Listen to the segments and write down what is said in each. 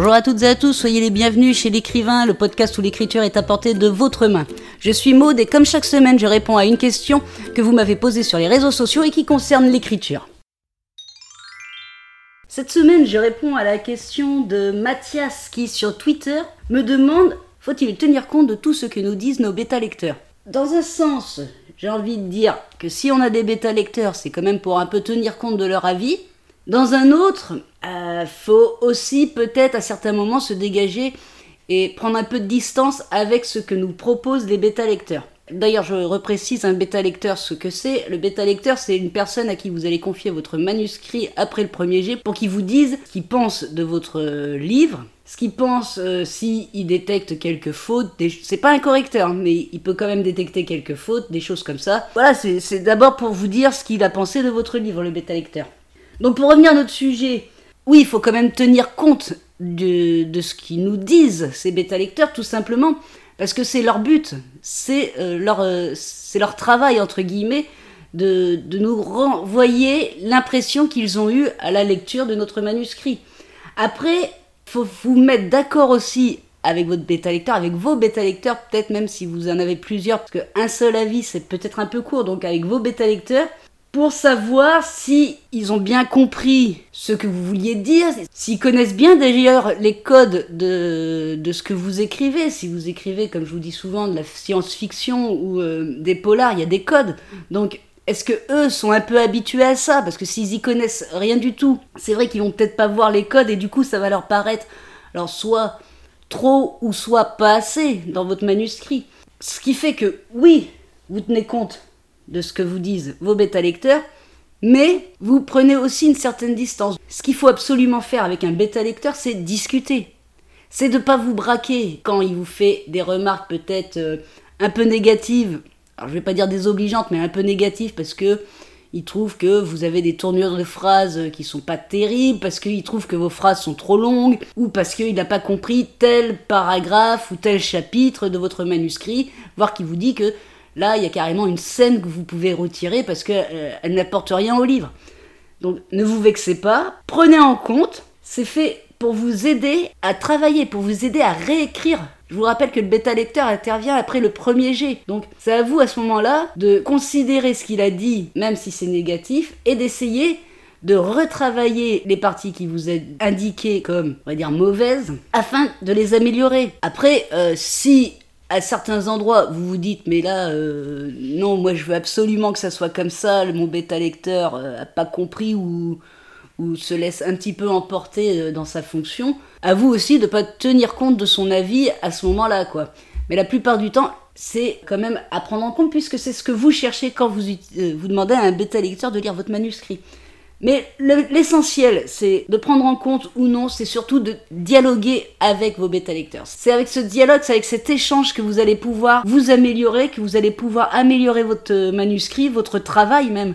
Bonjour à toutes et à tous, soyez les bienvenus chez l'écrivain, le podcast où l'écriture est apportée de votre main. Je suis Maude et comme chaque semaine, je réponds à une question que vous m'avez posée sur les réseaux sociaux et qui concerne l'écriture. Cette semaine, je réponds à la question de Mathias qui, sur Twitter, me demande faut-il tenir compte de tout ce que nous disent nos bêta-lecteurs? Dans un sens, j'ai envie de dire que si on a des bêta-lecteurs, c'est quand même pour un peu tenir compte de leur avis. Dans un autre, euh, faut aussi peut-être à certains moments se dégager et prendre un peu de distance avec ce que nous proposent les bêta-lecteurs. D'ailleurs, je reprécise un bêta-lecteur ce que c'est. Le bêta-lecteur, c'est une personne à qui vous allez confier votre manuscrit après le premier jet pour qu'il vous dise ce qu'il pense de votre euh, livre, ce qu'il pense euh, s'il détecte quelques fautes. C'est pas un correcteur, mais il peut quand même détecter quelques fautes, des choses comme ça. Voilà, c'est d'abord pour vous dire ce qu'il a pensé de votre livre, le bêta-lecteur. Donc pour revenir à notre sujet, oui, il faut quand même tenir compte de, ce qu'ils nous disent, ces bêta-lecteurs, tout simplement. Parce que c'est leur but, c'est euh, leur, euh, leur travail, entre guillemets, de, nous renvoyer l'impression qu'ils ont eue à la lecture de notre manuscrit. Après, faut vous mettre d'accord aussi avec votre bêta lecteur, avec vos bêta lecteurs, peut-être même si vous en avez plusieurs, parce qu'un seul avis c'est peut-être un peu court, donc avec vos bêta lecteurs, pour savoir si ils ont bien compris ce que vous vouliez dire, s'ils connaissent bien d'ailleurs les codes de, de, ce que vous écrivez. Si vous écrivez, comme je vous dis souvent, de la science-fiction ou euh, des polars, il y a des codes. Donc, est-ce que eux sont un peu habitués à ça? Parce que s'ils y connaissent rien du tout, c'est vrai qu'ils vont peut-être pas voir les codes et du coup, ça va leur paraître, alors soit trop ou soit pas assez dans votre manuscrit. Ce qui fait que, oui, vous tenez compte de ce que vous disent vos bêta-lecteurs, mais vous prenez aussi une certaine distance. Ce qu'il faut absolument faire avec un bêta-lecteur, c'est discuter. C'est de ne pas vous braquer quand il vous fait des remarques peut-être euh, un peu négatives. Alors je vais pas dire désobligeantes, mais un peu négatives parce que il trouve que vous avez des tournures de phrases qui sont pas terribles, parce qu'il trouve que vos phrases sont trop longues, ou parce qu'il n'a pas compris tel paragraphe ou tel chapitre de votre manuscrit, voire qu'il vous dit que Là, il y a carrément une scène que vous pouvez retirer parce qu'elle euh, n'apporte rien au livre. Donc ne vous vexez pas, prenez en compte, c'est fait pour vous aider à travailler, pour vous aider à réécrire. Je vous rappelle que le bêta lecteur intervient après le premier jet. Donc c'est à vous à ce moment-là de considérer ce qu'il a dit, même si c'est négatif, et d'essayer de retravailler les parties qui vous ont indiquées comme, on va dire, mauvaises, afin de les améliorer. Après, euh, si à certains endroits, vous vous dites, mais là, euh, non, moi je veux absolument que ça soit comme ça, mon bêta lecteur euh, pas compris ou, ou se laisse un petit peu emporter euh, dans sa fonction. À vous aussi de pas tenir compte de son avis à ce moment-là, quoi. Mais la plupart du temps, c'est quand même à prendre en compte puisque c'est ce que vous cherchez quand vous, vous demandez à un bêta lecteur de lire votre manuscrit. Mais l'essentiel, c'est de prendre en compte ou non, c'est surtout de dialoguer avec vos bêta lecteurs. C'est avec ce dialogue, c'est avec cet échange que vous allez pouvoir vous améliorer, que vous allez pouvoir améliorer votre manuscrit, votre travail même.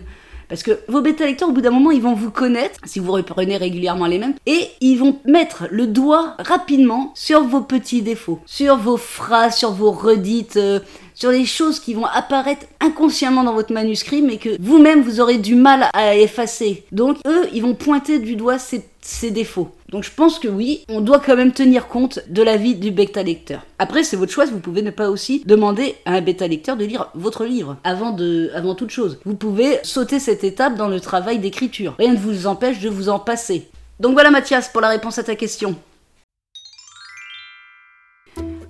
Parce que vos bêta lecteurs, au bout d'un moment, ils vont vous connaître, si vous reprenez régulièrement les mêmes, et ils vont mettre le doigt rapidement sur vos petits défauts, sur vos phrases, sur vos redites, euh, sur les choses qui vont apparaître inconsciemment dans votre manuscrit, mais que vous-même vous aurez du mal à effacer. Donc eux, ils vont pointer du doigt ces, défauts. Donc je pense que oui, on doit quand même tenir compte de l'avis du bêta lecteur. Après, c'est votre choix, vous pouvez ne pas aussi demander à un bêta lecteur de lire votre livre avant, avant toute chose. Vous pouvez sauter cette étape dans le travail d'écriture. Rien ne vous empêche de vous en passer. Donc voilà Mathias pour la réponse à ta question.